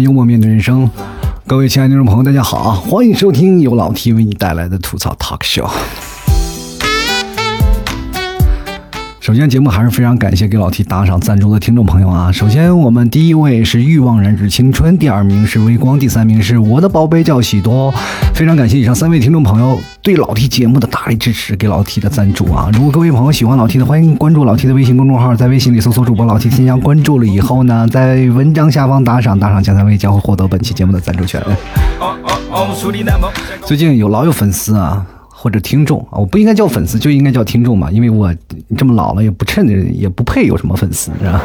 幽默面对人生。各位亲爱的听众朋友，大家好，欢迎收听由老 T 为你带来的吐槽 Talk Show。首先，节目还是非常感谢给老 T 打赏赞助的听众朋友啊。首先，我们第一位是欲望燃脂青春，第二名是微光，第三名是我的宝贝叫喜多。非常感谢以上三位听众朋友对老 T 节目的大力支持，给老 T 的赞助啊。如果各位朋友喜欢老 T 的，欢迎关注老 T 的微信公众号，在微信里搜索主播老 T 添加关注了以后呢，在文章下方打赏，打赏前三位将会获得本期节目的赞助权。最近有老有粉丝啊。或者听众啊，我不应该叫粉丝，就应该叫听众嘛，因为我这么老了也不趁着，也不配有什么粉丝，是吧？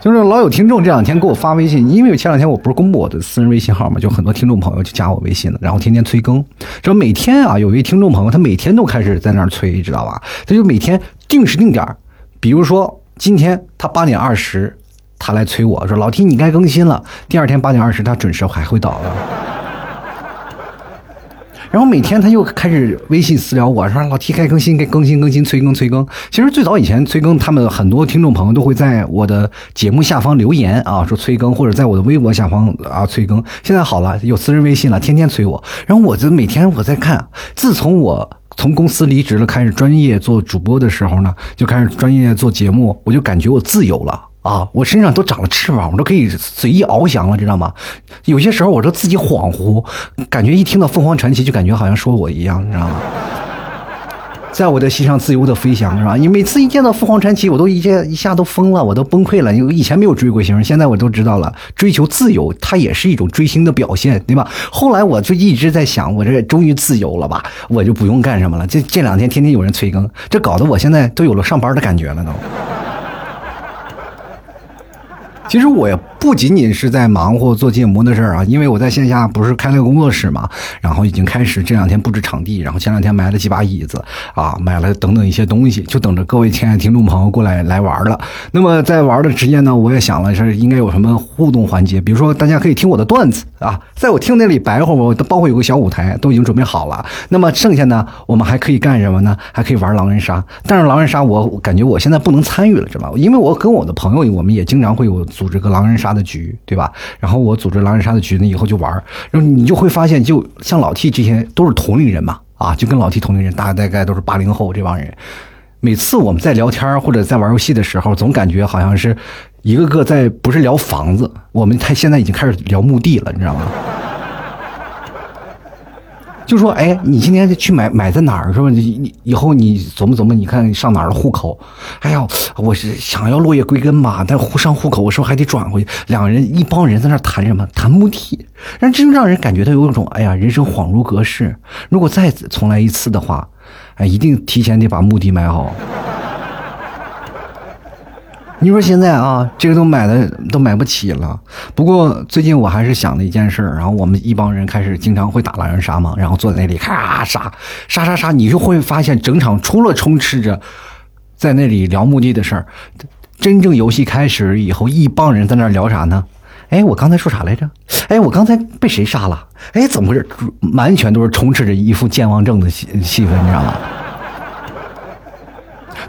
就是老有听众这两天给我发微信，因为前两天我不是公布我的私人微信号嘛，就很多听众朋友就加我微信了，然后天天催更。说每天啊，有一位听众朋友，他每天都开始在那儿催，知道吧？他就每天定时定点比如说今天他八点二十，他来催我说：“老 T，你该更新了。”第二天八点二十，他准时还会到的。然后每天他又开始微信私聊我说老提该更新该更新更新催更催更。其实最早以前催更，他们很多听众朋友都会在我的节目下方留言啊，说催更，或者在我的微博下方啊催更。现在好了，有私人微信了，天天催我。然后我就每天我在看，自从我从公司离职了，开始专业做主播的时候呢，就开始专业做节目，我就感觉我自由了。啊，我身上都长了翅膀，我都可以随意翱翔了，知道吗？有些时候我都自己恍惚，感觉一听到凤凰传奇，就感觉好像说我一样，你知道吗？在我的心上自由的飞翔，是吧？你每次一见到凤凰传奇，我都一下一下都疯了，我都崩溃了。因为以前没有追过星，现在我都知道了，追求自由，它也是一种追星的表现，对吧？后来我就一直在想，我这终于自由了吧？我就不用干什么了。这这两天天天有人催更，这搞得我现在都有了上班的感觉了，都。其实我也不仅仅是在忙活做节目的事儿啊，因为我在线下不是开了个工作室嘛，然后已经开始这两天布置场地，然后前两天买了几把椅子啊，买了等等一些东西，就等着各位亲爱的听众朋友过来来玩了。那么在玩的之间呢，我也想了是应该有什么互动环节，比如说大家可以听我的段子啊，在我听那里白活，我都包括有个小舞台都已经准备好了。那么剩下呢，我们还可以干什么呢？还可以玩狼人杀，但是狼人杀我感觉我现在不能参与了，知道吧？因为我跟我的朋友，我们也经常会有。组织个狼人杀的局，对吧？然后我组织狼人杀的局呢，以后就玩然后你就会发现，就像老 T 这些都是同龄人嘛，啊，就跟老 T 同龄人，大大概都是八零后这帮人。每次我们在聊天或者在玩游戏的时候，总感觉好像是一个个在不是聊房子，我们他现在已经开始聊墓地了，你知道吗？就说哎，你今天去买买在哪儿是吧？你你以后你琢磨琢磨，你看上哪儿的户口？哎呀，我是想要落叶归根嘛，但户上户口我是不是还得转回去？两人一帮人在那谈什么？谈墓地，让真让人感觉到有一种哎呀，人生恍如隔世。如果再重来一次的话，哎，一定提前得把墓地买好。你说现在啊，这个都买的都买不起了。不过最近我还是想了一件事然后我们一帮人开始经常会打狼人杀嘛，然后坐在那里咔杀杀杀杀，你就会发现整场除了充斥着在那里聊墓地的事儿，真正游戏开始以后，一帮人在那聊啥呢？哎，我刚才说啥来着？哎，我刚才被谁杀了？哎，怎么回事？完全都是充斥着一副健忘症的气气氛，你知道吗？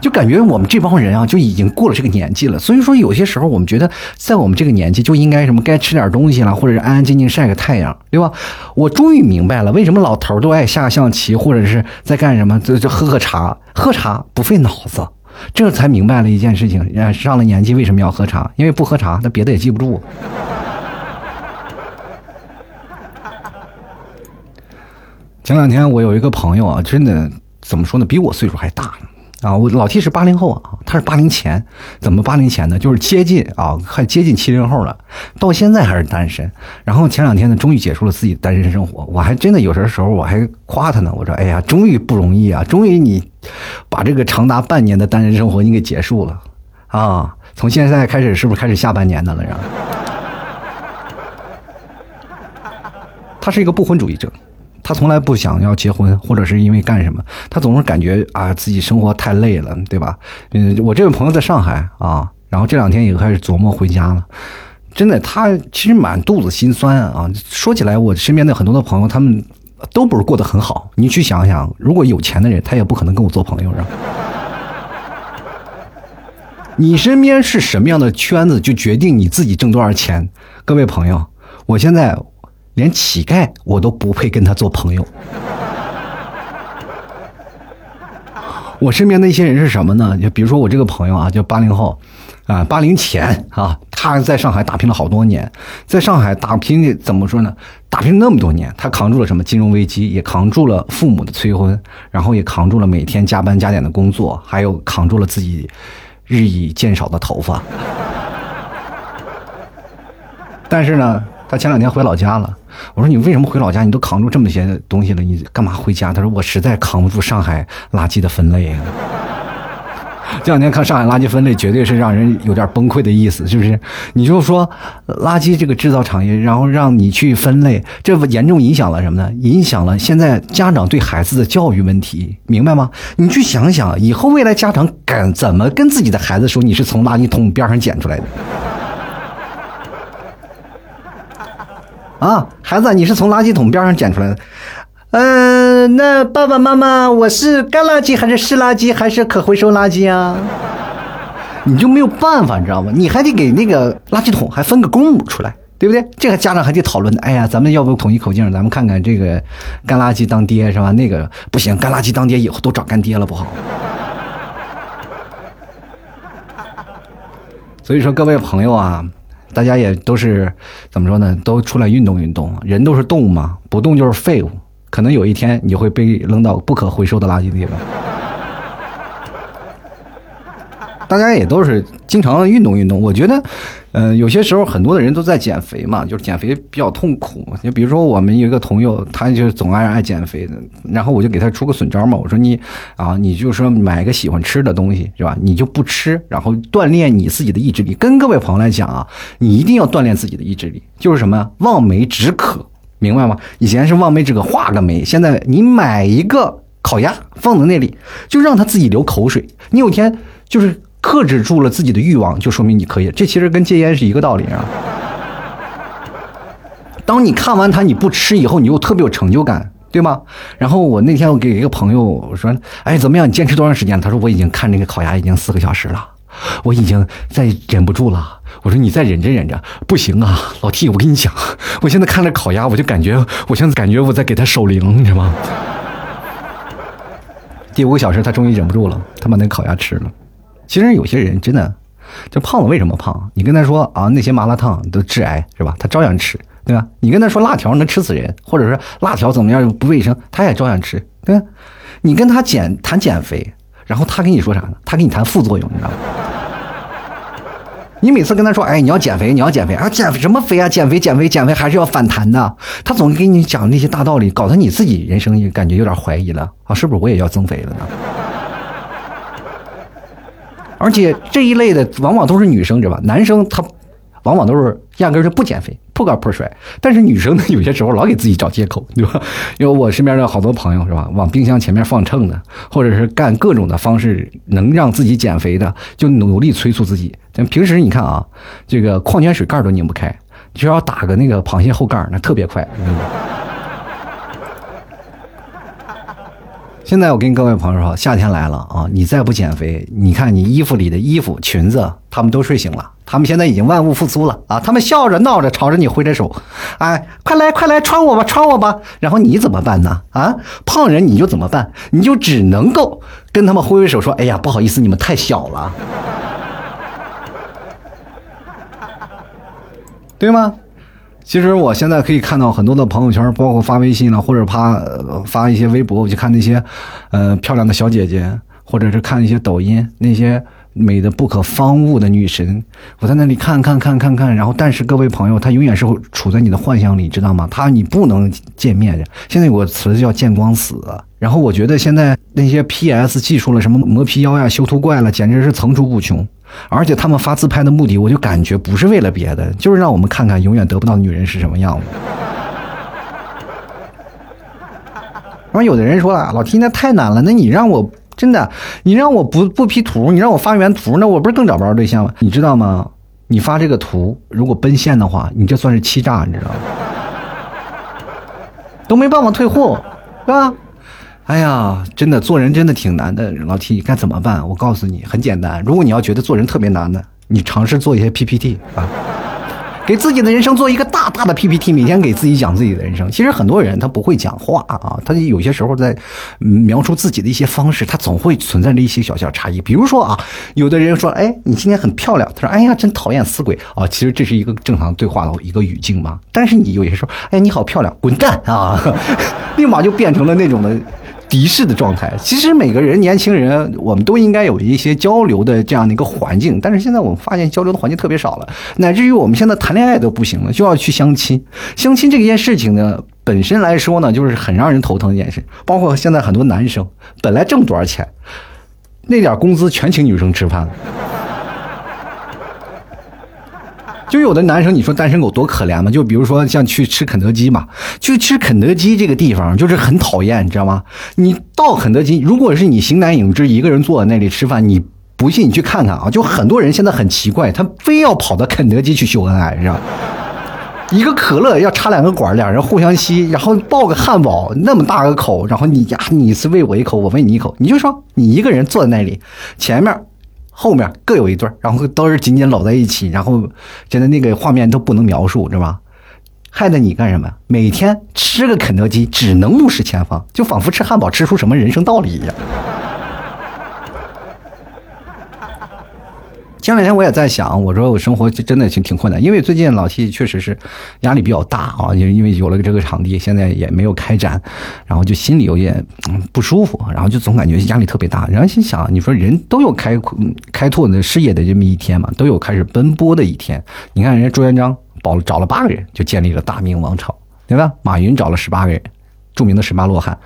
就感觉我们这帮人啊，就已经过了这个年纪了。所以说，有些时候我们觉得，在我们这个年纪就应该什么，该吃点东西了，或者是安安静静晒个太阳，对吧？我终于明白了，为什么老头都爱下象棋，或者是在干什么，就就喝喝茶，喝茶不费脑子。这才明白了一件事情：上了年纪为什么要喝茶？因为不喝茶，他别的也记不住。前两天我有一个朋友啊，真的怎么说呢，比我岁数还大呢。啊，我老 T 是八零后啊，他是八零前，怎么八零前呢？就是接近啊，快接近七零后了，到现在还是单身。然后前两天呢，终于结束了自己单身生活，我还真的有些时候我还夸他呢，我说：“哎呀，终于不容易啊，终于你把这个长达半年的单身生活你给结束了啊！从现在开始是不是开始下半年的了？”然后，他是一个不婚主义者。他从来不想要结婚，或者是因为干什么，他总是感觉啊自己生活太累了，对吧？嗯，我这位朋友在上海啊，然后这两天也开始琢磨回家了。真的，他其实满肚子心酸啊。说起来，我身边的很多的朋友，他们都不是过得很好。你去想想，如果有钱的人，他也不可能跟我做朋友，是吧？你身边是什么样的圈子，就决定你自己挣多少钱。各位朋友，我现在连乞丐我都不配跟他做朋友。我身边的一些人是什么呢？就比如说我这个朋友啊，就八零后，啊，八零前啊，他在上海打拼了好多年，在上海打拼怎么说呢？打拼那么多年，他扛住了什么金融危机，也扛住了父母的催婚，然后也扛住了每天加班加点的工作，还有扛住了自己日益渐少的头发。但是呢，他前两天回老家了。我说你为什么回老家？你都扛住这么些东西了，你干嘛回家？他说我实在扛不住上海垃圾的分类啊。这两天看上海垃圾分类，绝对是让人有点崩溃的意思，是不是？你就说垃圾这个制造产业，然后让你去分类，这严重影响了什么呢？影响了现在家长对孩子的教育问题，明白吗？你去想想，以后未来家长敢怎么跟自己的孩子说你是从垃圾桶边上捡出来的？啊，孩子，你是从垃圾桶边上捡出来的。嗯，那爸爸妈妈，我是干垃圾还是湿垃圾还是可回收垃圾啊？你就没有办法，你知道吗？你还得给那个垃圾桶还分个公母出来，对不对？这个家长还得讨论。哎呀，咱们要不统一口径，咱们看看这个干垃圾当爹是吧？那个不行，干垃圾当爹以后都找干爹了不好。所以说，各位朋友啊。大家也都是怎么说呢？都出来运动运动，人都是动物嘛，不动就是废物。可能有一天你会被扔到不可回收的垃圾地方。大家也都是经常运动运动，我觉得，呃，有些时候很多的人都在减肥嘛，就是减肥比较痛苦。就比如说我们有一个朋友，他就总爱爱减肥的，然后我就给他出个损招嘛，我说你啊，你就说买个喜欢吃的东西是吧？你就不吃，然后锻炼你自己的意志力。跟各位朋友来讲啊，你一定要锻炼自己的意志力，就是什么望梅止渴，明白吗？以前是望梅止渴画个眉，现在你买一个烤鸭放在那里，就让他自己流口水。你有天就是。克制住了自己的欲望，就说明你可以。这其实跟戒烟是一个道理啊。当你看完它你不吃以后，你又特别有成就感，对吗？然后我那天我给一个朋友我说：“哎，怎么样？你坚持多长时间？”他说：“我已经看那个烤鸭已经四个小时了，我已经再忍不住了。”我说：“你再忍着忍着，不行啊，老 T，我跟你讲，我现在看着烤鸭，我就感觉我现在感觉我在给他守灵，你知道吗？”第五个小时，他终于忍不住了，他把那烤鸭吃了。其实有些人真的，就胖子为什么胖？你跟他说啊，那些麻辣烫都致癌是吧？他照样吃，对吧？你跟他说辣条能吃死人，或者说辣条怎么样不卫生，他也照样吃，对吧？你跟他减谈减肥，然后他跟你说啥呢？他跟你谈副作用，你知道吗？你每次跟他说，哎，你要减肥，你要减肥啊，减肥什么肥啊？减肥，减肥，减肥还是要反弹的。他总给你讲那些大道理，搞得你自己人生也感觉有点怀疑了啊，是不是我也要增肥了呢？而且这一类的往往都是女生，知道吧？男生他往往都是压根儿就不减肥，破罐破摔。但是女生呢，有些时候老给自己找借口，对吧？因为我身边的好多朋友是吧，往冰箱前面放秤的，或者是干各种的方式能让自己减肥的，就努力催促自己。但平时你看啊，这个矿泉水盖都拧不开，就要打个那个螃蟹后盖，那特别快。现在我跟各位朋友说，夏天来了啊！你再不减肥，你看你衣服里的衣服、裙子，他们都睡醒了，他们现在已经万物复苏了啊！他们笑着闹着朝着你挥着手，哎，快来快来穿我吧，穿我吧！然后你怎么办呢？啊，胖人你就怎么办？你就只能够跟他们挥挥手说，哎呀，不好意思，你们太小了，对吗？其实我现在可以看到很多的朋友圈，包括发微信了，或者发发一些微博，我去看那些，呃，漂亮的小姐姐，或者是看一些抖音，那些美的不可方物的女神，我在那里看看看看看，然后，但是各位朋友，她永远是处在你的幻想里，知道吗？她你不能见面的。现在有个词叫见光死。然后我觉得现在那些 PS 技术了，什么磨皮妖呀、修图怪了，简直是层出不穷。而且他们发自拍的目的，我就感觉不是为了别的，就是让我们看看永远得不到女人是什么样子。然后有的人说了，老 T 那太难了，那你让我真的，你让我不不 P 图，你让我发原图，那我不是更找不着对象吗？你知道吗？你发这个图如果奔现的话，你这算是欺诈，你知道吗？都没办法退货，是吧？哎呀，真的做人真的挺难的，老 T 该怎么办？我告诉你，很简单。如果你要觉得做人特别难的，你尝试做一些 PPT 啊。给自己的人生做一个大大的 PPT，每天给自己讲自己的人生。其实很多人他不会讲话啊，他有些时候在描述自己的一些方式，他总会存在着一些小小差异。比如说啊，有的人说：“哎，你今天很漂亮。”他说：“哎呀，真讨厌死鬼啊！”其实这是一个正常对话的一个语境嘛。但是你有些时候，哎，你好漂亮，滚蛋啊！立马就变成了那种的。敌视的状态，其实每个人年轻人，我们都应该有一些交流的这样的一个环境。但是现在我们发现交流的环境特别少了，乃至于我们现在谈恋爱都不行了，就要去相亲。相亲这件事情呢，本身来说呢，就是很让人头疼的一件事。包括现在很多男生本来挣多少钱，那点工资全请女生吃饭了。就有的男生，你说单身狗多可怜嘛？就比如说像去吃肯德基嘛，去吃肯德基这个地方就是很讨厌，你知道吗？你到肯德基，如果是你形单影只一个人坐在那里吃饭，你不信你去看看啊！就很多人现在很奇怪，他非要跑到肯德基去秀恩爱，是吧？一个可乐要插两个管，两人互相吸，然后抱个汉堡那么大个口，然后你呀，你是喂我一口，我喂你一口，你就说你一个人坐在那里，前面。后面各有一对然后都是紧紧搂在一起，然后真的那个画面都不能描述，知道吧？害得你干什么？每天吃个肯德基只能目视前方，就仿佛吃汉堡吃出什么人生道理一样。前两天我也在想，我说我生活真的挺挺困难，因为最近老 T 确实是压力比较大啊，因为因为有了这个场地，现在也没有开展，然后就心里有点不舒服，然后就总感觉压力特别大。然后心想，你说人都有开开拓的事业的这么一天嘛，都有开始奔波的一天。你看人家朱元璋保找了八个人就建立了大明王朝，对吧？马云找了十八个人，著名的十八罗汉，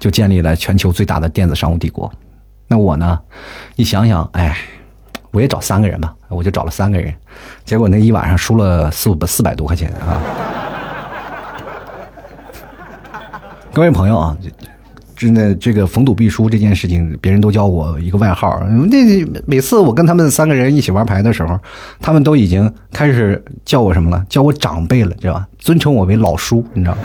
就建立了全球最大的电子商务帝国。那我呢，你想想，哎。我也找三个人吧，我就找了三个人，结果那一晚上输了四五四百多块钱啊！各位朋友啊，真的这个逢赌必输这件事情，别人都叫我一个外号。那每次我跟他们三个人一起玩牌的时候，他们都已经开始叫我什么了？叫我长辈了，知道吧？尊称我为老叔，你知道吗？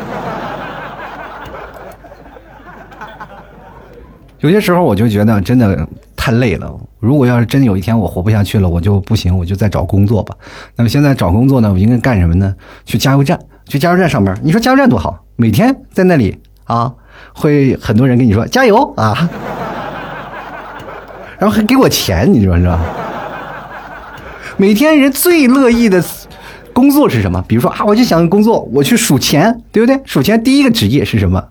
有些时候我就觉得真的。太累了。如果要是真有一天我活不下去了，我就不行，我就再找工作吧。那么现在找工作呢，我应该干什么呢？去加油站，去加油站上班。你说加油站多好，每天在那里啊，会很多人跟你说加油啊，然后还给我钱，你说是吧？每天人最乐意的工作是什么？比如说啊，我就想工作，我去数钱，对不对？数钱第一个职业是什么？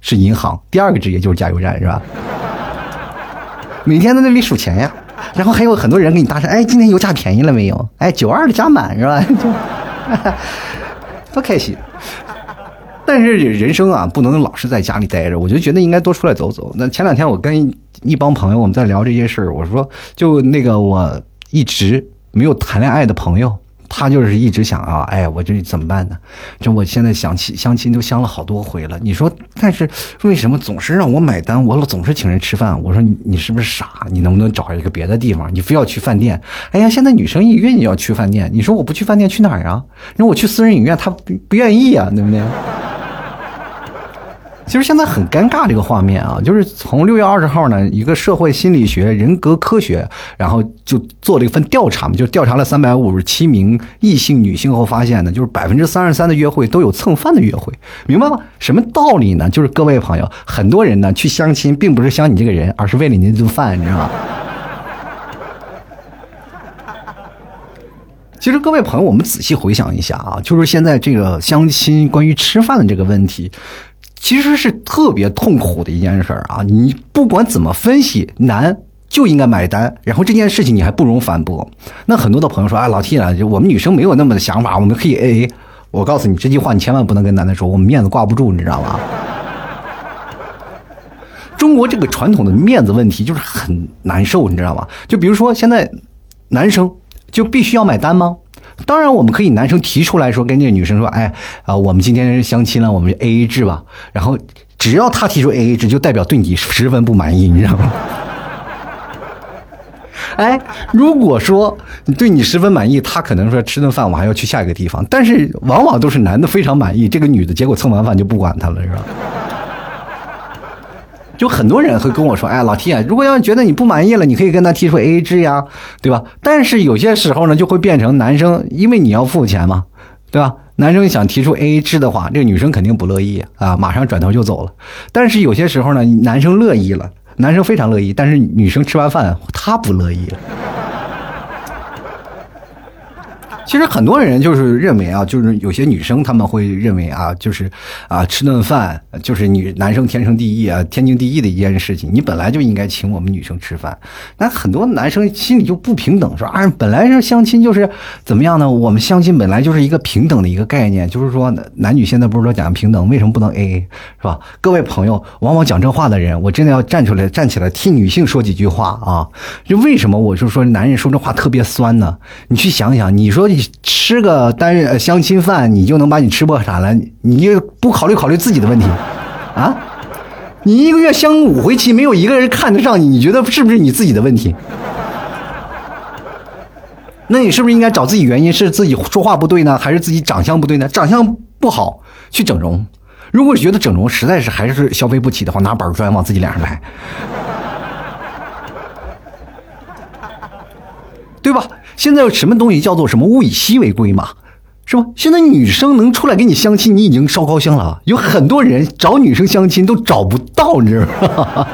是银行。第二个职业就是加油站，是吧？每天在那里数钱呀，然后还有很多人给你搭讪，哎，今天油价便宜了没有？哎，九二的加满是吧？就多开心！但是人生啊，不能老是在家里待着，我就觉得应该多出来走走。那前两天我跟一帮朋友我们在聊这些事儿，我说就那个我一直没有谈恋爱的朋友。他就是一直想啊，哎，我这怎么办呢？这我现在想起相亲都相了好多回了。你说，但是为什么总是让我买单？我总是请人吃饭。我说你你是不是傻？你能不能找一个别的地方？你非要去饭店？哎呀，现在女生一约你要去饭店。你说我不去饭店去哪儿啊？那我去私人影院，他不不愿意啊，对不对？其实现在很尴尬，这个画面啊，就是从六月二十号呢，一个社会心理学、人格科学，然后就做了一份调查嘛，就调查了三百五十七名异性女性后发现呢，就是百分之三十三的约会都有蹭饭的约会，明白吗？什么道理呢？就是各位朋友，很多人呢去相亲，并不是相你这个人，而是为了你那顿饭，你知道吗？其实各位朋友，我们仔细回想一下啊，就是现在这个相亲关于吃饭的这个问题。其实是特别痛苦的一件事儿啊！你不管怎么分析，男就应该买单，然后这件事情你还不容反驳。那很多的朋友说：“哎，老 T 啊，就我们女生没有那么的想法，我们可以 AA。”我告诉你，这句话你千万不能跟男的说，我们面子挂不住，你知道吗？中国这个传统的面子问题就是很难受，你知道吗？就比如说现在，男生就必须要买单吗？当然，我们可以男生提出来说，跟这个女生说，哎，啊，我们今天相亲了，我们 A A 制吧。然后，只要他提出 A A 制，就代表对你十分不满意，你知道吗？哎，如果说对你十分满意，他可能说吃顿饭，我还要去下一个地方。但是，往往都是男的非常满意，这个女的结果蹭完饭就不管他了，是吧？就很多人会跟我说：“哎，老 T 啊，如果要觉得你不满意了，你可以跟他提出 AA 制呀，对吧？”但是有些时候呢，就会变成男生，因为你要付钱嘛，对吧？男生想提出 AA 制的话，这个女生肯定不乐意啊，马上转头就走了。但是有些时候呢，男生乐意了，男生非常乐意，但是女生吃完饭她不乐意了。其实很多人就是认为啊，就是有些女生他们会认为啊，就是啊吃顿饭就是女男生天生第一啊，天经地义的一件事情。你本来就应该请我们女生吃饭。那很多男生心里就不平等，说啊，本来是相亲就是怎么样呢？我们相亲本来就是一个平等的一个概念，就是说男女现在不是说讲平等，为什么不能 AA 是吧？各位朋友，往往讲这话的人，我真的要站出来站起来替女性说几句话啊！就为什么我就说男人说这话特别酸呢？你去想想，你说。你吃个单人相亲饭，你就能把你吃破产了？你就不考虑考虑自己的问题啊？你一个月相五回亲，没有一个人看得上你，你觉得是不是你自己的问题？那你是不是应该找自己原因？是自己说话不对呢，还是自己长相不对呢？长相不好去整容，如果觉得整容实在是还是消费不起的话，拿板砖往自己脸上拍。对吧？现在有什么东西叫做什么物以稀为贵嘛，是吧？现在女生能出来跟你相亲，你已经烧高香了。有很多人找女生相亲都找不到，你知道吗？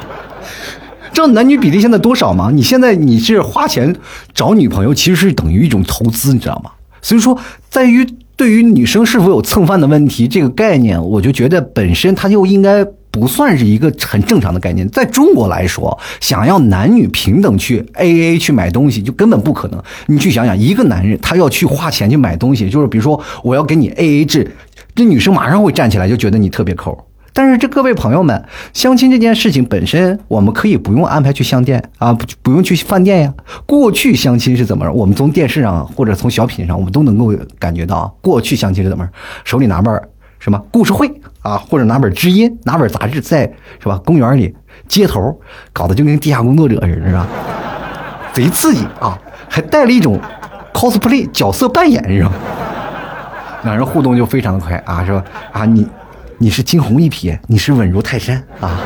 知道男女比例现在多少吗？你现在你是花钱找女朋友，其实是等于一种投资，你知道吗？所以说，在于对于女生是否有蹭饭的问题这个概念，我就觉得本身它就应该。不算是一个很正常的概念，在中国来说，想要男女平等去 A A 去买东西，就根本不可能。你去想想，一个男人他要去花钱去买东西，就是比如说我要给你 A A 制，这女生马上会站起来就觉得你特别抠。但是这各位朋友们，相亲这件事情本身，我们可以不用安排去相店啊，不不用去饭店呀。过去相亲是怎么？我们从电视上或者从小品上，我们都能够感觉到，过去相亲是怎么？手里拿本什么故事会啊，或者拿本知音，拿本杂志，在是吧？公园里、街头，搞得就跟地下工作者似的，是吧？贼刺激啊！还带了一种 cosplay 角色扮演，是吧？两人互动就非常的快啊，是吧？啊，你你是惊鸿一瞥，你是稳如泰山啊，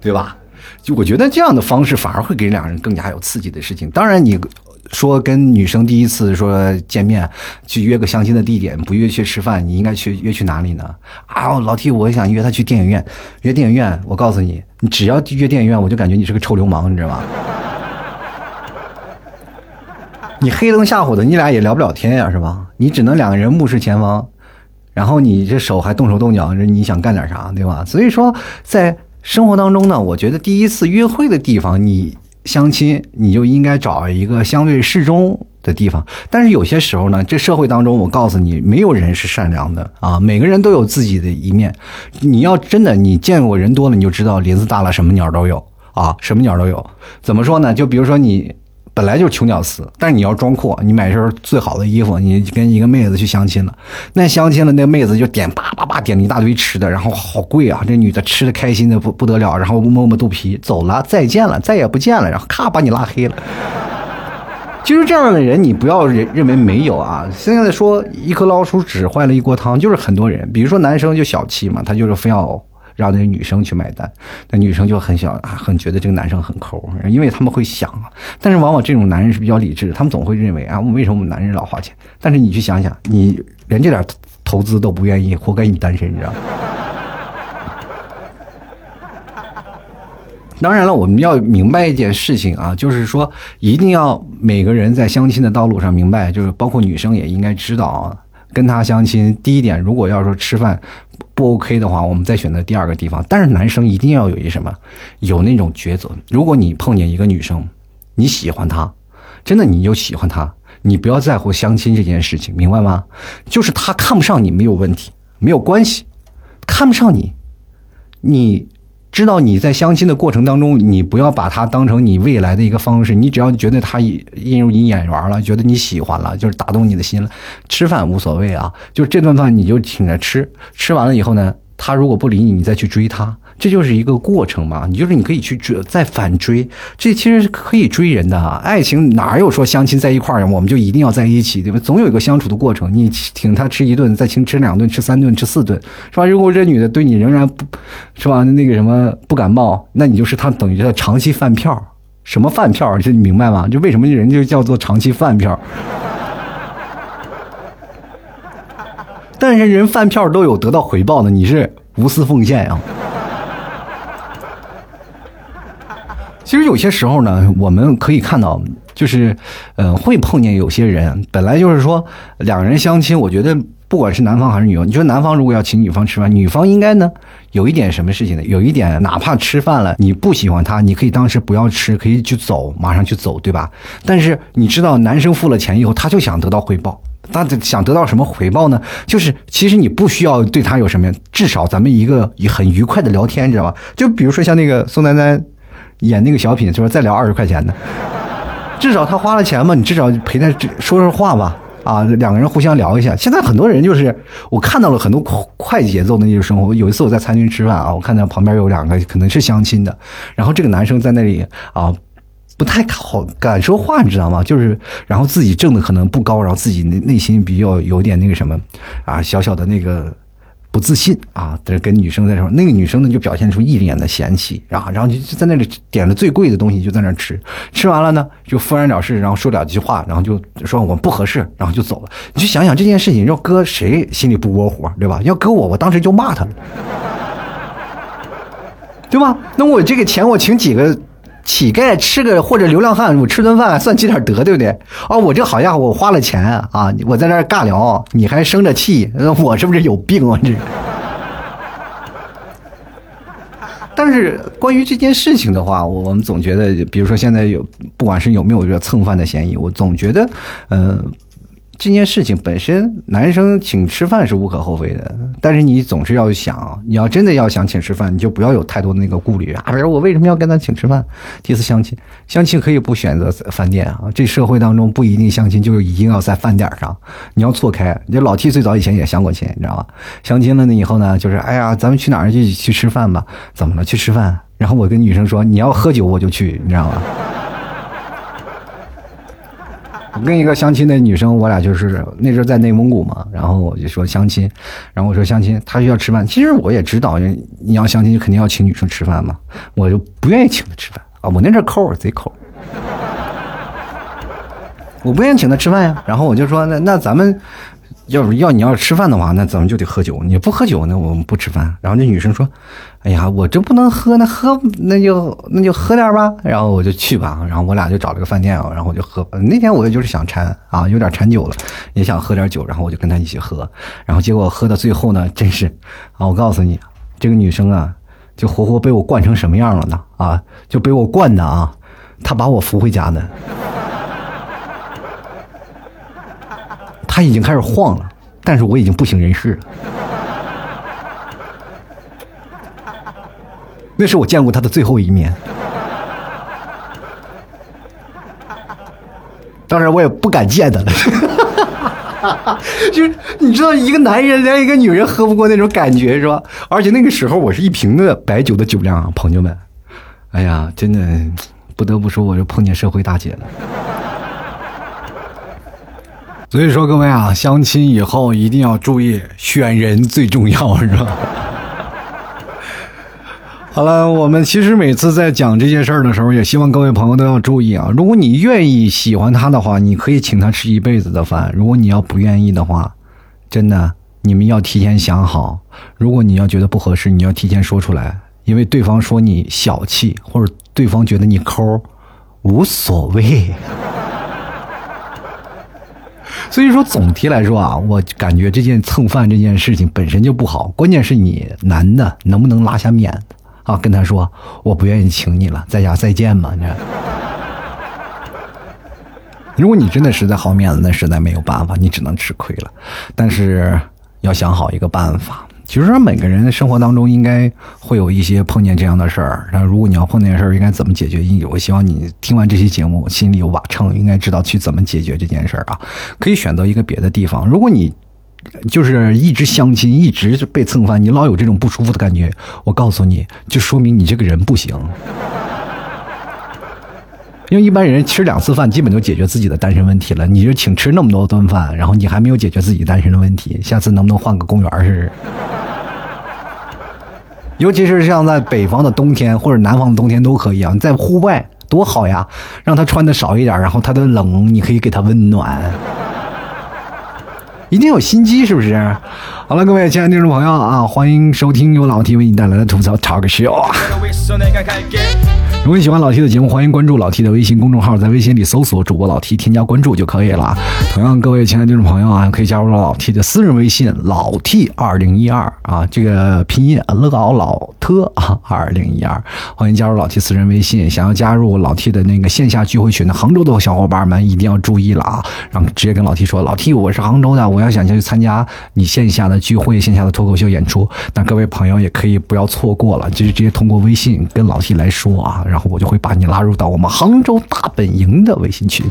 对吧？就我觉得这样的方式反而会给两人更加有刺激的事情。当然你。说跟女生第一次说见面，去约个相亲的地点，不约去吃饭，你应该去约去哪里呢？啊，老 T，我想约她去电影院，约电影院。我告诉你，你只要约电影院，我就感觉你是个臭流氓，你知道吗？你黑灯瞎火的，你俩也聊不了天呀，是吧？你只能两个人目视前方，然后你这手还动手动脚，你想干点啥，对吧？所以说，在生活当中呢，我觉得第一次约会的地方，你。相亲，你就应该找一个相对适中的地方。但是有些时候呢，这社会当中，我告诉你，没有人是善良的啊，每个人都有自己的一面。你要真的，你见过人多了，你就知道林子大了，什么鸟都有啊，什么鸟都有。怎么说呢？就比如说你。本来就是穷屌丝，但是你要装阔，你买身最好的衣服，你跟一个妹子去相亲了，那相亲了，那妹子就点叭叭叭点了一大堆吃的，然后好贵啊，这女的吃的开心的不不得了，然后摸摸肚皮走了，再见了，再也不见了，然后咔把你拉黑了。就是这样的人，你不要认认为没有啊。现在说一颗老鼠屎坏了一锅汤，就是很多人，比如说男生就小气嘛，他就是非要。让那女生去买单，那女生就很想啊，很觉得这个男生很抠，因为他们会想啊。但是往往这种男人是比较理智的，他们总会认为啊，我为什么我们男人老花钱？但是你去想想，你连这点投资都不愿意，活该你单身，你知道吗？当然了，我们要明白一件事情啊，就是说一定要每个人在相亲的道路上明白，就是包括女生也应该知道啊。跟他相亲，第一点，如果要说吃饭不 OK 的话，我们再选择第二个地方。但是男生一定要有一什么，有那种抉择。如果你碰见一个女生，你喜欢她，真的你就喜欢她，你不要在乎相亲这件事情，明白吗？就是她看不上你没有问题，没有关系，看不上你，你。知道你在相亲的过程当中，你不要把他当成你未来的一个方式。你只要觉得他映入你眼缘了，觉得你喜欢了，就是打动你的心了。吃饭无所谓啊，就这顿饭你就请着吃，吃完了以后呢，他如果不理你，你再去追他，这就是一个过程嘛。你就是你可以去追，再反追，这其实是可以追人的啊。爱情哪有说相亲在一块儿，我们就一定要在一起，对吧？总有一个相处的过程。你请他吃一顿，再请吃两顿，吃三顿，吃四顿，是吧？如果这女的对你仍然不，是吧？那个什么不感冒，那你就是他等于叫长期饭票。什么饭票？这你明白吗？就为什么人就叫做长期饭票？但是人饭票都有得到回报的，你是无私奉献呀。其实有些时候呢，我们可以看到，就是，呃，会碰见有些人，本来就是说两个人相亲，我觉得不管是男方还是女方，你说男方如果要请女方吃饭，女方应该呢有一点什么事情呢？有一点，哪怕吃饭了，你不喜欢他，你可以当时不要吃，可以就走，马上去走，对吧？但是你知道，男生付了钱以后，他就想得到回报。他想得到什么回报呢？就是其实你不需要对他有什么，至少咱们一个很愉快的聊天，知道吧？就比如说像那个宋丹丹演那个小品，就是再聊二十块钱的，至少他花了钱嘛，你至少陪他说说话吧，啊，两个人互相聊一下。现在很多人就是我看到了很多快节奏的那种生活。有一次我在餐厅吃饭啊，我看到旁边有两个可能是相亲的，然后这个男生在那里啊。不太好敢说话，你知道吗？就是，然后自己挣的可能不高，然后自己内内心比较有点那个什么，啊，小小的那个不自信啊。在跟女生在说，那个女生呢就表现出一脸的嫌弃，然后然后就在那里点了最贵的东西，就在那吃，吃完了呢就敷衍了事，然后说两句话，然后就说我们不合适，然后就走了。你就想想这件事情，要搁谁心里不窝火，对吧？要搁我，我当时就骂他了，对吧？那我这个钱我请几个？乞丐吃个或者流浪汉，我吃顿饭算积点德，对不对？哦，我这好家伙，我花了钱啊！我在那尬聊，你还生着气，我是不是有病啊？这。但是关于这件事情的话，我们总觉得，比如说现在有，不管是有没有这个蹭饭的嫌疑，我总觉得，嗯。这件事情本身，男生请吃饭是无可厚非的，但是你总是要想，你要真的要想请吃饭，你就不要有太多的那个顾虑啊！比如我为什么要跟他请吃饭？第一次相亲，相亲可以不选择饭店啊，这社会当中不一定相亲就是一定要在饭点上，你要错开。这老 T 最早以前也相过亲，你知道吧？相亲了呢以后呢，就是哎呀，咱们去哪儿去去吃饭吧？怎么了？去吃饭？然后我跟女生说，你要喝酒我就去，你知道吧？我跟一个相亲的女生，我俩就是那时候在内蒙古嘛，然后我就说相亲，然后我说相亲，她需要吃饭。其实我也知道，你要相亲就肯定要请女生吃饭嘛，我就不愿意请她吃饭啊。我那阵抠，贼抠，我不愿意请她吃饭呀。然后我就说，那那咱们。要是要你要是吃饭的话，那咱们就得喝酒。你不喝酒，那我们不吃饭。然后那女生说：“哎呀，我这不能喝，那喝那就那就喝点吧。”然后我就去吧。然后我俩就找了个饭店，然后我就喝。那天我就是想馋啊，有点馋酒了，也想喝点酒。然后我就跟她一起喝。然后结果喝到最后呢，真是啊，我告诉你，这个女生啊，就活活被我灌成什么样了呢？啊，就被我灌的啊，她把我扶回家的。他已经开始晃了，但是我已经不省人事了。那是我见过他的最后一面。当然，我也不敢见他了。就是你知道，一个男人连一个女人喝不过那种感觉是吧？而且那个时候我是一瓶的白酒的酒量啊，朋友们。哎呀，真的不得不说，我就碰见社会大姐了。所以说，各位啊，相亲以后一定要注意选人最重要，是吧？好了，我们其实每次在讲这件事儿的时候，也希望各位朋友都要注意啊。如果你愿意喜欢他的话，你可以请他吃一辈子的饭；如果你要不愿意的话，真的你们要提前想好。如果你要觉得不合适，你要提前说出来，因为对方说你小气，或者对方觉得你抠，无所谓。所以说，总体来说啊，我感觉这件蹭饭这件事情本身就不好，关键是你男的能不能拉下面子啊？跟他说我不愿意请你了，在家再见嘛。你，如果你真的实在好面子，那实在没有办法，你只能吃亏了。但是要想好一个办法。其实每个人的生活当中应该会有一些碰见这样的事儿，那如果你要碰见事儿，应该怎么解决？我希望你听完这期节目，心里有把秤，应该知道去怎么解决这件事儿啊。可以选择一个别的地方。如果你就是一直相亲，一直被蹭饭，你老有这种不舒服的感觉，我告诉你，就说明你这个人不行。因为一般人吃两次饭，基本就解决自己的单身问题了。你就请吃那么多顿饭，然后你还没有解决自己单身的问题，下次能不能换个公园试试？尤其是像在北方的冬天或者南方的冬天都可以啊，你在户外多好呀，让他穿的少一点，然后他的冷你可以给他温暖，一定有心机，是不是？好了，各位亲爱的听众朋友啊，欢迎收听由老 T 为你带来的吐槽 Talk Show。如果你喜欢老 T 的节目，欢迎关注老 T 的微信公众号，在微信里搜索主播老 T，添加关注就可以了。同样，各位亲爱的听众朋友啊，可以加入老 T 的私人微信老 T 二零一二啊，这个拼音乐搞老特啊二零一二，欢迎加入老 T 私人微信。想要加入老 T 的那个线下聚会群的杭州的小伙伴们一定要注意了啊，然后直接跟老 T 说，老 T 我是杭州的，我要想去参加你线下的聚会、线下的脱口秀演出，那各位朋友也可以不要错过了，就是直接通过微信跟老 T 来说啊。然后我就会把你拉入到我们杭州大本营的微信群。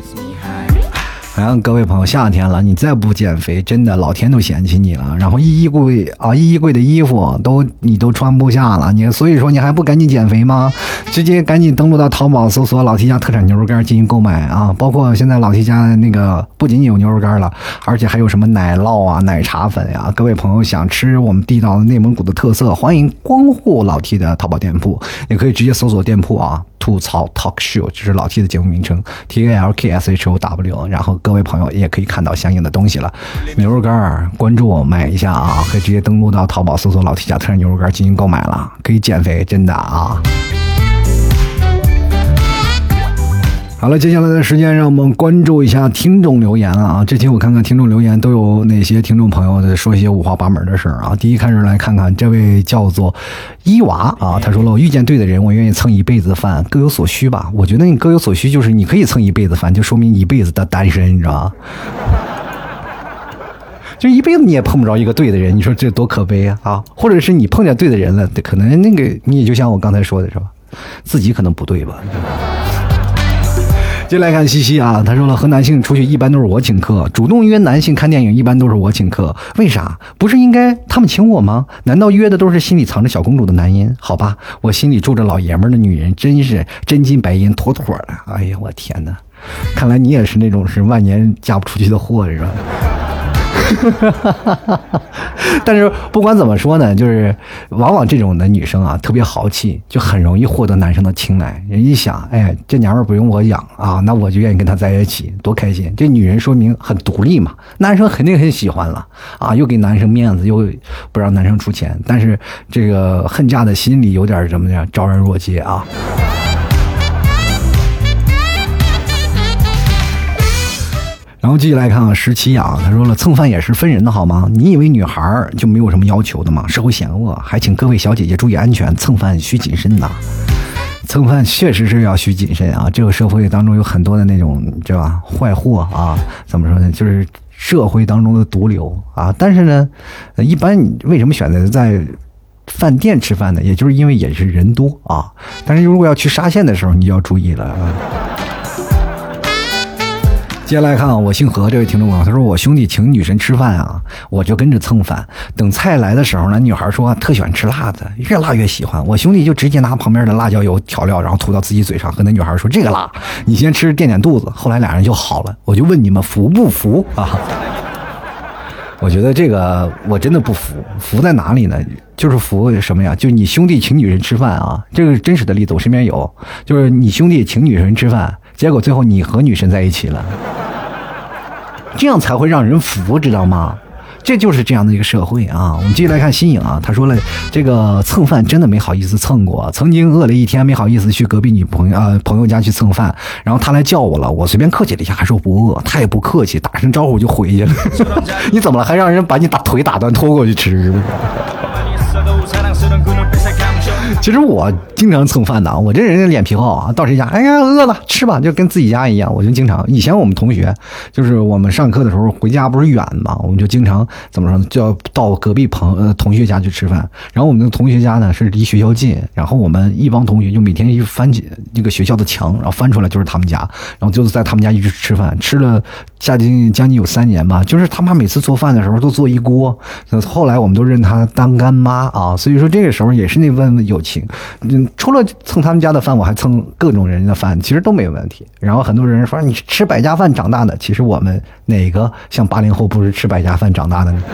然后各位朋友，夏天了，你再不减肥，真的老天都嫌弃你了。然后一衣柜啊，一衣柜的衣服都你都穿不下了，你所以说你还不赶紧减肥吗？直接赶紧登录到淘宝搜索老 T 家特产牛肉干进行购买啊！包括现在老 T 家那个不仅仅有牛肉干了，而且还有什么奶酪啊、奶茶粉呀。各位朋友想吃我们地道的内蒙古的特色，欢迎光顾老 T 的淘宝店铺，也可以直接搜索店铺啊。吐槽 talk show，这是老 T 的节目名称，T A L K S H O W。然后各位朋友也可以看到相应的东西了。牛肉干儿，关注我买一下啊，可以直接登录到淘宝搜索老 T 家特产牛肉干进行购买了，可以减肥，真的啊。好了，接下来的时间，让我们关注一下听众留言了啊！这期我看看听众留言都有哪些听众朋友的说一些五花八门的事儿啊。第一开始来看看这位叫做伊娃啊，他说了：“我遇见对的人，我愿意蹭一辈子饭，各有所需吧。”我觉得你各有所需，就是你可以蹭一辈子饭，就说明一辈子的单身，你知道吗？就一辈子你也碰不着一个对的人，你说这多可悲啊！啊，或者是你碰见对的人了，可能那个你也就像我刚才说的是吧，自己可能不对吧？进来看西西啊，他说了，和男性出去一般都是我请客，主动约男性看电影一般都是我请客，为啥？不是应该他们请我吗？难道约的都是心里藏着小公主的男人？好吧，我心里住着老爷们的女人，真是真金白银妥妥的。哎呀，我天哪！看来你也是那种是万年嫁不出去的货，是吧？但是不管怎么说呢，就是往往这种的女生啊，特别豪气，就很容易获得男生的青睐。人一想，哎，这娘们不用我养啊，那我就愿意跟她在一起，多开心！这女人说明很独立嘛，男生肯定很喜欢了啊，又给男生面子，又不让男生出钱，但是这个恨嫁的心里有点什么样，昭然若揭啊。然后继续来看啊，十七啊，他说了，蹭饭也是分人的好吗？你以为女孩就没有什么要求的吗？社会险恶，还请各位小姐姐注意安全，蹭饭需谨慎呐。蹭饭确实是要需谨慎啊，这个社会当中有很多的那种，对吧？坏货啊，怎么说呢？就是社会当中的毒瘤啊。但是呢，一般为什么选择在饭店吃饭呢？也就是因为也是人多啊。但是如果要去沙县的时候，你就要注意了啊。接下来看啊，我姓何这位听众朋友，他说我兄弟请女神吃饭啊，我就跟着蹭饭。等菜来的时候呢，女孩说特喜欢吃辣的，越辣越喜欢。我兄弟就直接拿旁边的辣椒油调料，然后涂到自己嘴上，和那女孩说这个辣，你先吃垫垫肚子。后来俩人就好了。我就问你们服不服啊？我觉得这个我真的不服，服在哪里呢？就是服什么呀？就你兄弟请女神吃饭啊，这个真实的例子我身边有，就是你兄弟请女神吃饭。结果最后你和女神在一起了，这样才会让人服，知道吗？这就是这样的一个社会啊！我们继续来看新颖啊，他说了，这个蹭饭真的没好意思蹭过，曾经饿了一天没好意思去隔壁女朋友呃朋友家去蹭饭，然后他来叫我了，我随便客气了一下，还说不饿，他也不客气，打声招呼就回去了。你怎么了？还让人把你打腿打断拖过去吃？其实我经常蹭饭的，我这人脸皮厚啊，到谁家，哎呀饿了吃吧，就跟自己家一样。我就经常，以前我们同学就是我们上课的时候回家不是远嘛，我们就经常怎么说呢，就要到隔壁朋呃同学家去吃饭。然后我们的同学家呢是离学校近，然后我们一帮同学就每天一翻起那个学校的墙，然后翻出来就是他们家，然后就是在他们家一直吃饭，吃了将近将近有三年吧。就是他妈每次做饭的时候都做一锅，后来我们都认他当干妈啊。所以说这个时候也是那问问友情，嗯，除了蹭他们家的饭，我还蹭各种人的饭，其实都没有问题。然后很多人说你吃百家饭长大的，其实我们哪个像八零后不是吃百家饭长大的呢？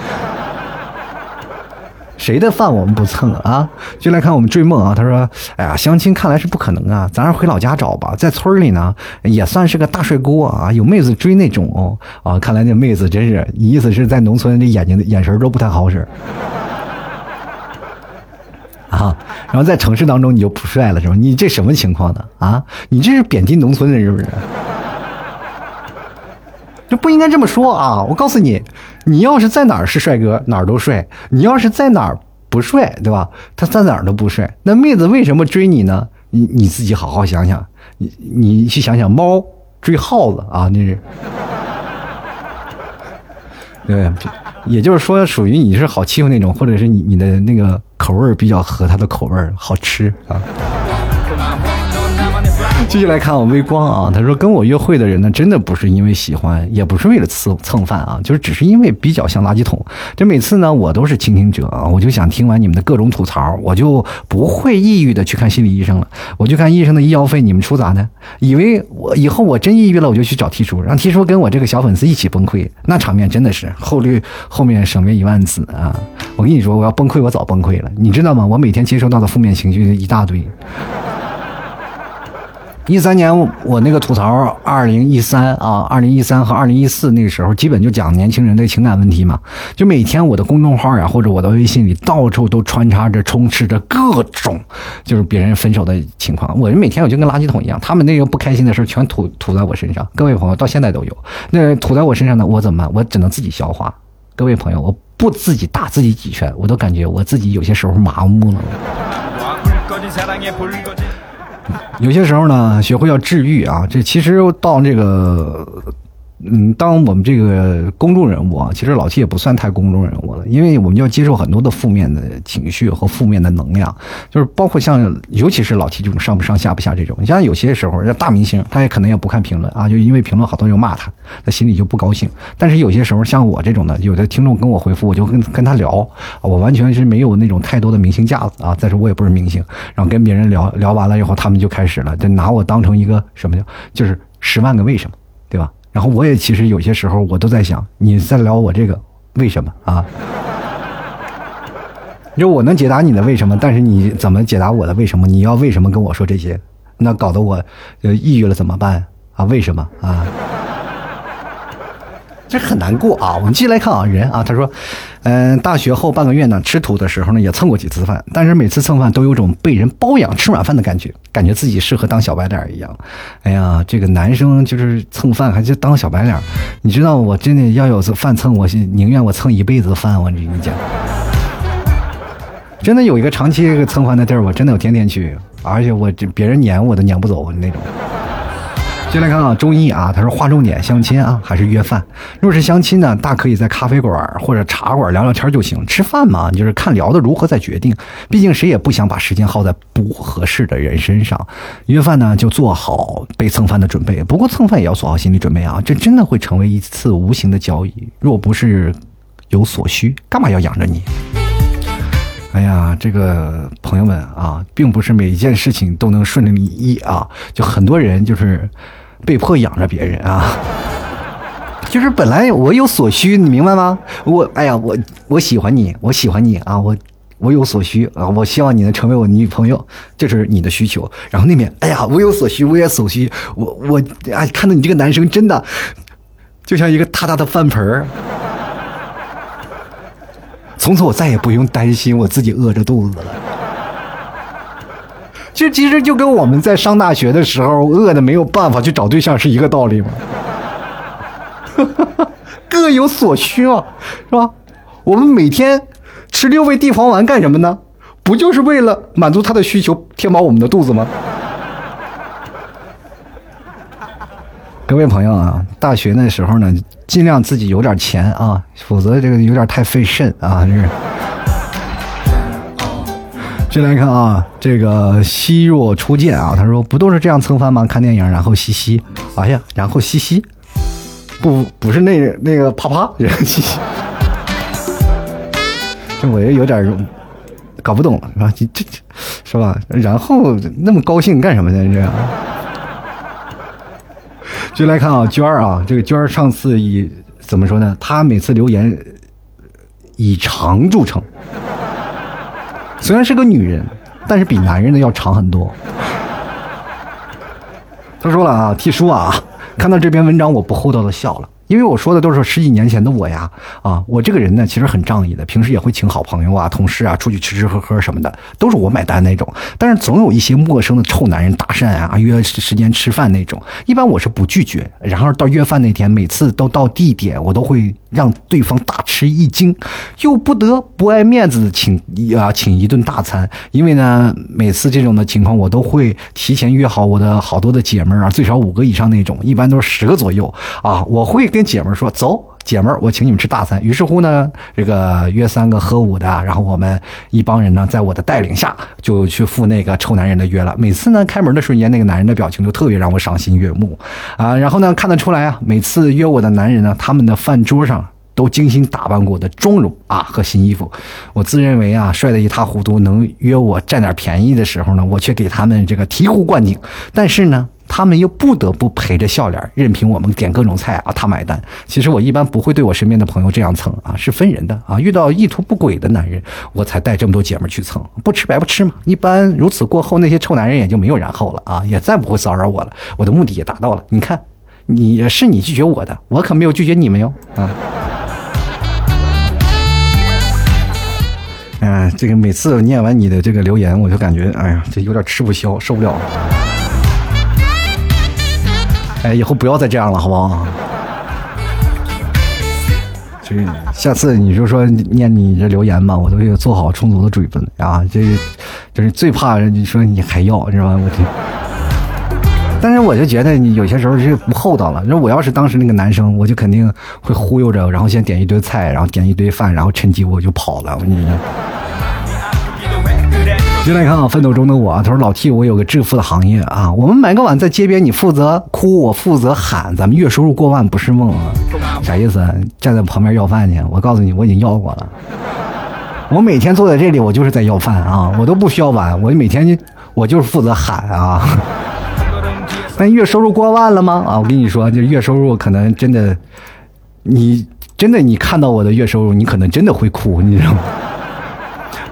谁的饭我们不蹭啊？就来看我们追梦啊，他说：“哎呀，相亲看来是不可能啊，咱还是回老家找吧。在村里呢，也算是个大帅哥啊，有妹子追那种哦啊。看来那妹子真是，意思是在农村这眼睛眼神都不太好使。”啊，然后在城市当中你就不帅了是吧？你这什么情况呢？啊，你这是贬低农村的是不是？这不应该这么说啊！我告诉你，你要是在哪儿是帅哥，哪儿都帅；你要是在哪儿不帅，对吧？他在哪儿都不帅。那妹子为什么追你呢？你你自己好好想想，你你去想想，猫追耗子啊，那是。对，也就是说，属于你是好欺负那种，或者是你你的那个口味比较合他的口味好吃啊。继续来看我微光啊，他说跟我约会的人呢，真的不是因为喜欢，也不是为了蹭蹭饭啊，就是只是因为比较像垃圾桶。这每次呢，我都是倾听者啊，我就想听完你们的各种吐槽，我就不会抑郁的去看心理医生了。我就看医生的医药费，你们出咋的？以为我以后我真抑郁了，我就去找提叔，让提叔跟我这个小粉丝一起崩溃，那场面真的是后率后面省略一万字啊！我跟你说，我要崩溃，我早崩溃了，你知道吗？我每天接收到的负面情绪一大堆。一三年我那个吐槽，二零一三啊，二零一三和二零一四那个时候，基本就讲年轻人的情感问题嘛。就每天我的公众号呀，或者我的微信里，到处都穿插着、充斥着各种就是别人分手的情况。我每天我就跟垃圾桶一样，他们那个不开心的事全吐吐在我身上。各位朋友，到现在都有。那吐在我身上呢，我怎么办？我只能自己消化。各位朋友，我不自己打自己几拳，我都感觉我自己有些时候麻木了。有些时候呢，学会要治愈啊，这其实到那个。嗯，当我们这个公众人物啊，其实老七也不算太公众人物了，因为我们要接受很多的负面的情绪和负面的能量，就是包括像，尤其是老七这种上不上下不下这种。你像有些时候，大明星他也可能也不看评论啊，就因为评论好多人骂他，他心里就不高兴。但是有些时候，像我这种的，有的听众跟我回复，我就跟跟他聊，我完全是没有那种太多的明星架子啊。再说我也不是明星，然后跟别人聊聊完了以后，他们就开始了，就拿我当成一个什么叫，就是十万个为什么，对吧？然后我也其实有些时候我都在想，你在聊我这个为什么啊？就我能解答你的为什么，但是你怎么解答我的为什么？你要为什么跟我说这些？那搞得我呃抑郁了怎么办啊？为什么啊？这很难过啊！我们继续来看啊，人啊，他说，嗯，大学后半个月呢，吃土的时候呢，也蹭过几次饭，但是每次蹭饭都有种被人包养吃软饭的感觉，感觉自己适合当小白脸一样。哎呀，这个男生就是蹭饭还就当小白脸，你知道我真的要有这饭蹭，我宁愿我蹭一辈子饭，我跟你讲，真的有一个长期蹭饭的地儿，我真的我天天去，而且我这别人撵我都撵不走那种。进来看啊，周一啊，他说划重点，相亲啊还是约饭？若是相亲呢，大可以在咖啡馆或者茶馆聊聊天就行。吃饭嘛，你就是看聊的如何再决定。毕竟谁也不想把时间耗在不合适的人身上。约饭呢，就做好被蹭饭的准备。不过蹭饭也要做好心理准备啊，这真的会成为一次无形的交易。若不是有所需，干嘛要养着你？哎呀，这个朋友们啊，并不是每一件事情都能顺利如意啊，就很多人就是。被迫养着别人啊，就是本来我有所需，你明白吗？我哎呀，我我喜欢你，我喜欢你啊，我我有所需啊，我希望你能成为我女朋友，这是你的需求。然后那边，哎呀，我有所需，我也所需，我我哎，看到你这个男生真的就像一个大大的饭盆儿，从此我再也不用担心我自己饿着肚子了。就其实就跟我们在上大学的时候饿的没有办法去找对象是一个道理吗？各有所需啊，是吧？我们每天吃六味地黄丸干什么呢？不就是为了满足他的需求，填饱我们的肚子吗？各位朋友啊，大学那时候呢，尽量自己有点钱啊，否则这个有点太费肾啊，这是。进来看啊，这个希若初见啊，他说不都是这样蹭饭吗？看电影然后嘻嘻，哎呀，然后嘻嘻，不不是那那个啪啪，嘻嘻，这我也有点搞不懂了，是吧？这这是吧？然后那么高兴干什么呢？这样。就来看啊，娟儿啊，这个娟儿上次以怎么说呢？她每次留言以长著称，虽然是个女人，但是比男人的要长很多。他说了啊，替叔啊，看到这篇文章我不厚道的笑了。因为我说的都是十几年前的我呀，啊，我这个人呢其实很仗义的，平时也会请好朋友啊、同事啊出去吃吃喝喝什么的，都是我买单那种。但是总有一些陌生的臭男人搭讪啊，约时间吃饭那种，一般我是不拒绝。然后到约饭那天，每次都到地点，我都会让对方大吃一惊，又不得不爱面子的请啊请一顿大餐。因为呢，每次这种的情况，我都会提前约好我的好多的姐们儿啊，最少五个以上那种，一般都是十个左右啊，我会跟。姐们儿说：“走，姐们儿，我请你们吃大餐。”于是乎呢，这个约三个喝五的，然后我们一帮人呢，在我的带领下，就去赴那个臭男人的约了。每次呢，开门的瞬间，那个男人的表情就特别让我赏心悦目啊。然后呢，看得出来啊，每次约我的男人呢，他们的饭桌上都精心打扮过的妆容啊和新衣服。我自认为啊，帅得一塌糊涂，能约我占点便宜的时候呢，我却给他们这个醍醐灌顶。但是呢。他们又不得不陪着笑脸，任凭我们点各种菜啊，他买单。其实我一般不会对我身边的朋友这样蹭啊，是分人的啊。遇到意图不轨的男人，我才带这么多姐们去蹭，不吃白不吃嘛。一般如此过后，那些臭男人也就没有然后了啊，也再不会骚扰我了。我的目的也达到了。你看，你是你拒绝我的，我可没有拒绝你们哟啊。哎，这个每次念完你的这个留言，我就感觉哎呀，这有点吃不消，受不了。哎，以后不要再这样了，好不好？这下次你就说念你这留言吧，我都有做好充足的准备啊。这，就是最怕你说你还要，是吧？我天！但是我就觉得你有些时候是不厚道了。那我要是当时那个男生，我就肯定会忽悠着，然后先点一堆菜，然后点一堆饭，然后趁机我就跑了。我跟你说。进来看啊，奋斗中的我，他说老 T，我有个致富的行业啊，我们买个碗在街边，你负责哭，我负责喊，咱们月收入过万不是梦啊？啥意思？站在旁边要饭去？我告诉你，我已经要过了。我每天坐在这里，我就是在要饭啊，我都不需要碗，我每天我就是负责喊啊。那月收入过万了吗？啊，我跟你说，这月收入可能真的，你真的你看到我的月收入，你可能真的会哭，你知道吗？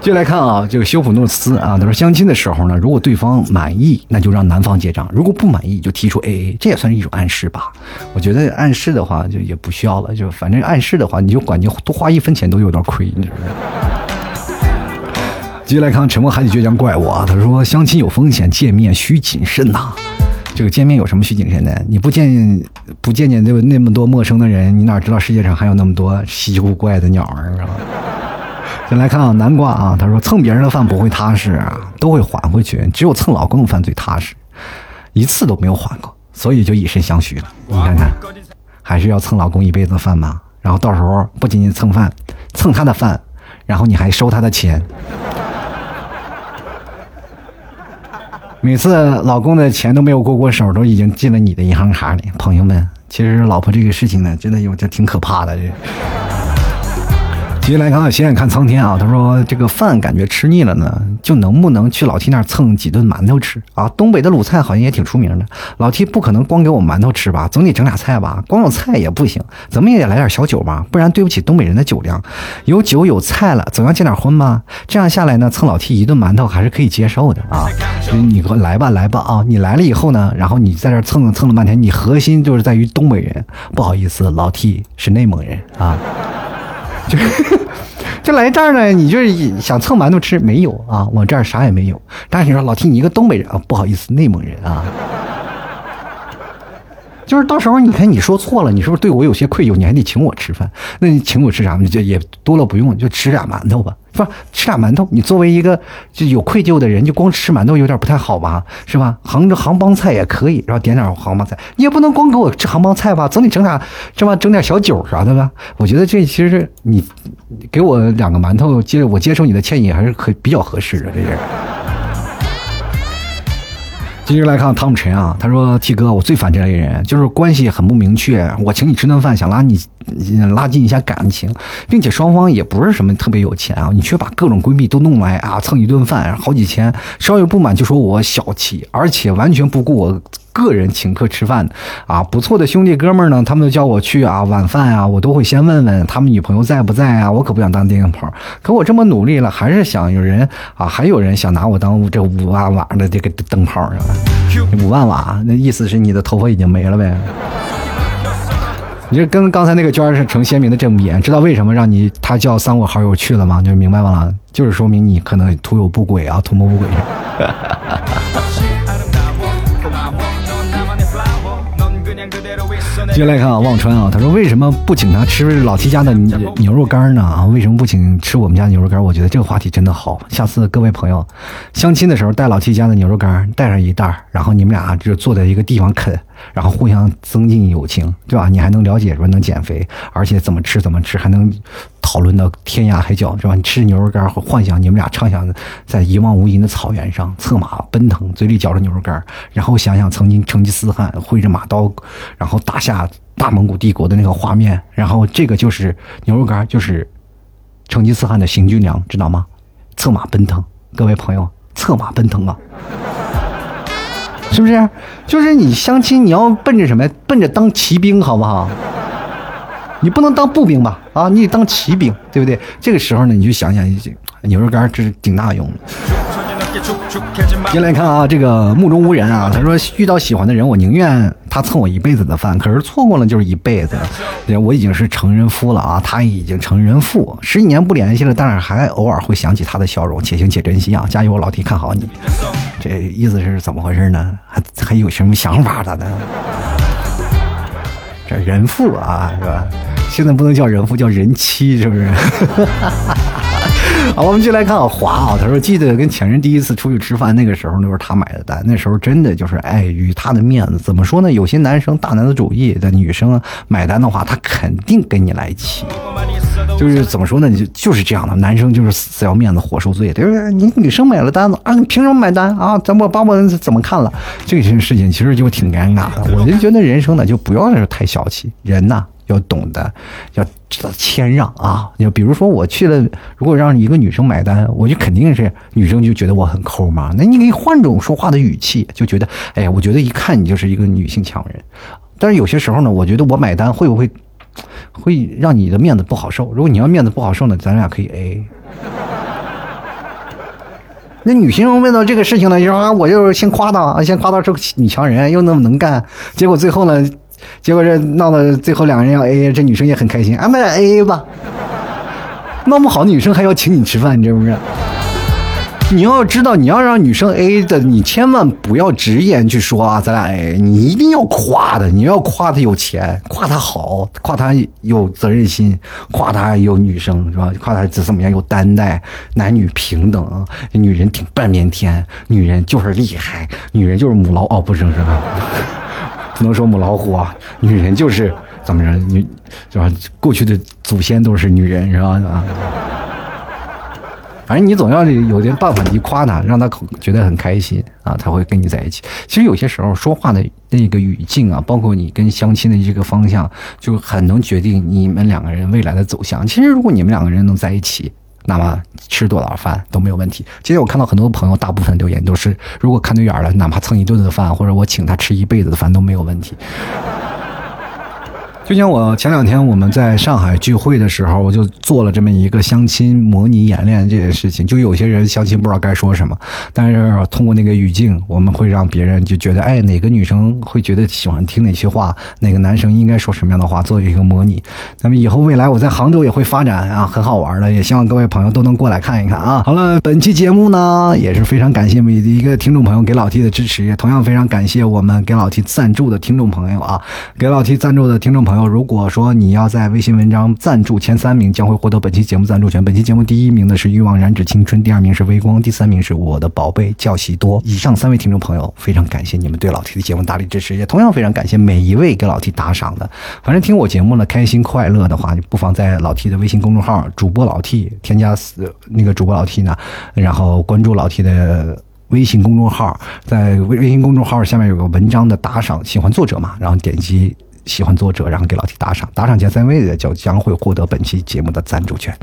接来看啊，这个修普诺斯啊，他说相亲的时候呢，如果对方满意，那就让男方结账；如果不满意，就提出 AA，这也算是一种暗示吧。我觉得暗示的话就也不需要了，就反正暗示的话，你就管你多花一分钱都有点亏，你知道吗？接来看沉默海底倔强怪物啊，他说相亲有风险，见面需谨慎呐。这个见面有什么需谨慎的？你不见不见见那那么多陌生的人，你哪知道世界上还有那么多稀奇古怪的鸟儿啊？先来看啊，南瓜啊，他说蹭别人的饭不会踏实啊，都会还回去，只有蹭老公的饭最踏实，一次都没有还过，所以就以身相许了。你看看，还是要蹭老公一辈子的饭吗？然后到时候不仅仅蹭饭，蹭他的饭，然后你还收他的钱，每次老公的钱都没有过过手，都已经进了你的银行卡里。朋友们，其实老婆这个事情呢，真的有这挺可怕的这。接下来看看，先看苍天啊。他说：“这个饭感觉吃腻了呢，就能不能去老 T 那儿蹭几顿馒头吃啊？东北的鲁菜好像也挺出名的。老 T 不可能光给我馒头吃吧，总得整俩菜吧？光有菜也不行，怎么也得来点小酒吧，不然对不起东北人的酒量。有酒有菜了，总要见点荤吧？这样下来呢，蹭老 T 一顿馒头还是可以接受的啊。你给我来吧，来吧啊！你来了以后呢，然后你在这蹭蹭了半天，你核心就是在于东北人。不好意思，老 T 是内蒙人啊。”就 就来这儿呢，你就是想蹭馒头吃？没有啊，我这儿啥也没有。但是你说老提你一个东北人啊，不好意思，内蒙人啊。就是到时候你看你说错了，你是不是对我有些愧疚？你还得请我吃饭，那你请我吃啥？你就也多了不用，就吃俩馒头吧，是吧？吃俩馒头，你作为一个就有愧疚的人，就光吃馒头有点不太好吧，是吧？杭州杭帮菜也可以，然后点点杭帮菜，你也不能光给我吃杭帮菜吧，总得整点这吧？整点小酒啥的吧？我觉得这其实你给我两个馒头，接我接受你的歉意还是可比较合适的，这是。接着来看汤姆陈啊，他说：“T 哥，我最烦这类人，就是关系很不明确，我请你吃顿饭，想拉你拉近一下感情，并且双方也不是什么特别有钱啊，你却把各种闺蜜都弄来啊蹭一顿饭，好几千，稍有不满就说我小气，而且完全不顾我。”个人请客吃饭，啊，不错的兄弟哥们儿呢，他们都叫我去啊，晚饭啊，我都会先问问他们女朋友在不在啊，我可不想当电灯泡，可我这么努力了，还是想有人啊，还有人想拿我当这五万瓦的这个灯泡是吧？五万瓦，那意思是你的头发已经没了呗？你就跟刚才那个娟是成鲜明的正比，知道为什么让你他叫三五好友去了吗？就明白吗，就是说明你可能图有不轨啊，图谋不轨。接下来看啊，忘川啊，他说为什么不请他吃老七家的牛肉干呢？啊，为什么不请吃我们家牛肉干？我觉得这个话题真的好。下次各位朋友相亲的时候带老七家的牛肉干，带上一袋，然后你们俩就坐在一个地方啃。然后互相增进友情，对吧？你还能了解说能减肥，而且怎么吃怎么吃，还能讨论到天涯海角，是吧？你吃牛肉干，幻想你们俩畅想在一望无垠的草原上策马奔腾，嘴里嚼着牛肉干，然后想想曾经成吉思汗挥着马刀，然后打下大蒙古帝国的那个画面，然后这个就是牛肉干，就是成吉思汗的行军粮，知道吗？策马奔腾，各位朋友，策马奔腾啊！是不是？就是你相亲，你要奔着什么？奔着当骑兵，好不好？你不能当步兵吧？啊，你得当骑兵，对不对？这个时候呢，你就想想，牛肉干这是挺大用的。进来看啊，这个目中无人啊。他说遇到喜欢的人，我宁愿他蹭我一辈子的饭，可是错过了就是一辈子。我已经是成人夫了啊，他已经成人妇，十几年不联系了，但是还偶尔会想起他的笑容，且行且珍惜啊！加油，老弟，看好你。这意思是怎么回事呢？还还有什么想法咋的？人妇啊，是吧？现在不能叫人妇，叫人妻，是不是？好，我们就来看啊，华啊，他说记得跟前任第一次出去吃饭，那个时候那是他买的单，那时候真的就是碍于他的面子。怎么说呢？有些男生大男子主义的女生买单的话，他肯定跟你来气。就是怎么说呢？就就是这样的，男生就是死要面子活受罪，对不对？你女生买了单子啊，你凭什么买单啊？咱我把我怎么看了？这件事情其实就挺尴尬的。我就觉得人生呢，就不要太小气，人呐。要懂得，要知道谦让啊！你比如说，我去了，如果让一个女生买单，我就肯定是女生就觉得我很抠嘛。那你可以换种说话的语气，就觉得，哎呀，我觉得一看你就是一个女性强人。但是有些时候呢，我觉得我买单会不会会让你的面子不好受？如果你要面子不好受呢，咱俩可以 A。那女性问到这个事情呢，就说啊，我就先夸她，先夸她是个女强人，又那么能干，结果最后呢？结果这闹到最后，两个人要 A A，这女生也很开心，俺们俩 A A 吧。闹不好的女生还要请你吃饭，你知不知道？你要知道，你要让女生 A A 的，你千万不要直言去说啊，咱俩 A A，你一定要夸的，你要夸她有钱，夸她好，夸她有责任心，夸她有女生是吧？夸她怎怎么样有担待，男女平等，女人顶半边天，女人就是厉害，女人就是母老哦，不是是吧？不能说母老虎啊，女人就是怎么着，女是吧？过去的祖先都是女人，是吧？啊，反正你总要有点办法，你夸她，让她觉得很开心啊，她会跟你在一起。其实有些时候说话的那个语境啊，包括你跟相亲的这个方向，就很能决定你们两个人未来的走向。其实如果你们两个人能在一起。那么吃多少饭都没有问题。其实我看到很多朋友，大部分留言都是：如果看对眼了，哪怕蹭一顿的饭，或者我请他吃一辈子的饭都没有问题。就像我前两天我们在上海聚会的时候，我就做了这么一个相亲模拟演练这件事情。就有些人相亲不知道该说什么，但是通过那个语境，我们会让别人就觉得，哎，哪个女生会觉得喜欢听哪些话，哪个男生应该说什么样的话，做一个模拟。那么以后未来我在杭州也会发展啊，很好玩的，也希望各位朋友都能过来看一看啊。好了，本期节目呢也是非常感谢每一个听众朋友给老 T 的支持，也同样非常感谢我们给老 T 赞助的听众朋友啊，给老 T 赞助的听众朋友。如果说你要在微信文章赞助前三名，将会获得本期节目赞助权。本期节目第一名的是欲望燃脂青春，第二名是微光，第三名是我的宝贝叫喜多。以上三位听众朋友，非常感谢你们对老 T 的节目大力支持，也同样非常感谢每一位给老 T 打赏的。反正听我节目呢，开心快乐的话，你不妨在老 T 的微信公众号“主播老 T” 添加那个主播老 T 呢，然后关注老 T 的微信公众号，在微微信公众号下面有个文章的打赏，喜欢作者嘛，然后点击。喜欢作者，然后给老 T 打赏，打赏前三位的就将会获得本期节目的赞助权。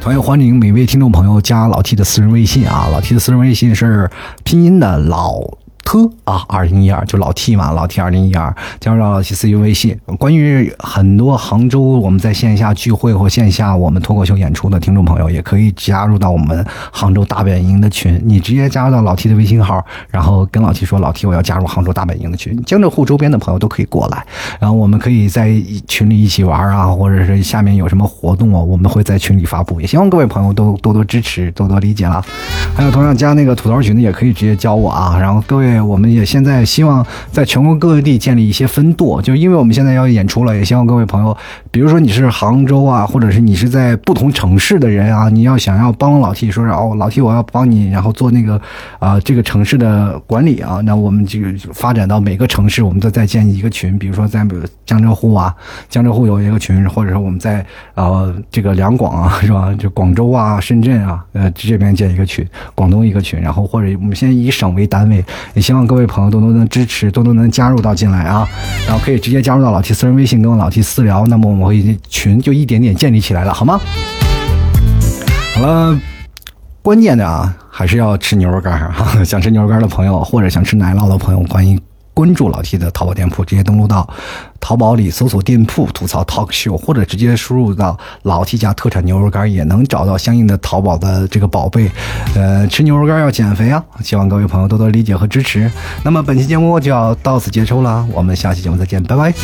同样欢迎每位听众朋友加老 T 的私人微信啊，老 T 的私人微信是拼音的老。特啊，二零一二就老 T 嘛，老 T 二零一二加入到老 T 私人微信。关于很多杭州我们在线下聚会或线下我们脱口秀演出的听众朋友，也可以加入到我们杭州大本营的群。你直接加入到老 T 的微信号，然后跟老 T 说：“老 T，我要加入杭州大本营的群。”江浙沪周边的朋友都可以过来，然后我们可以在群里一起玩啊，或者是下面有什么活动啊，我们会在群里发布。也希望各位朋友都多多支持，多多理解了。还有同样加那个土豆群的，也可以直接教我啊。然后各位。我们也现在希望在全国各地建立一些分舵，就因为我们现在要演出了，也希望各位朋友，比如说你是杭州啊，或者是你是在不同城市的人啊，你要想要帮老 T 说是哦，老 T 我要帮你，然后做那个啊这个城市的管理啊，那我们就发展到每个城市，我们都再建一个群，比如说在江浙沪啊，江浙沪有一个群，或者说我们在呃这个两广啊，是吧？就广州啊、深圳啊，呃这边建一个群，广东一个群，然后或者我们先以省为单位，希望各位朋友多多能支持，多多能加入到进来啊，然后可以直接加入到老 T 私人微信，跟我老 T 私聊，那么我们会群就一点点建立起来了，好吗？好了，关键的啊，还是要吃牛肉干哈，想吃牛肉干的朋友，或者想吃奶酪的朋友，欢迎。关注老 T 的淘宝店铺，直接登录到淘宝里搜索店铺吐槽 talk show，或者直接输入到老 T 家特产牛肉干，也能找到相应的淘宝的这个宝贝。呃，吃牛肉干要减肥啊！希望各位朋友多多理解和支持。那么本期节目就要到此结束了，我们下期节目再见，拜拜。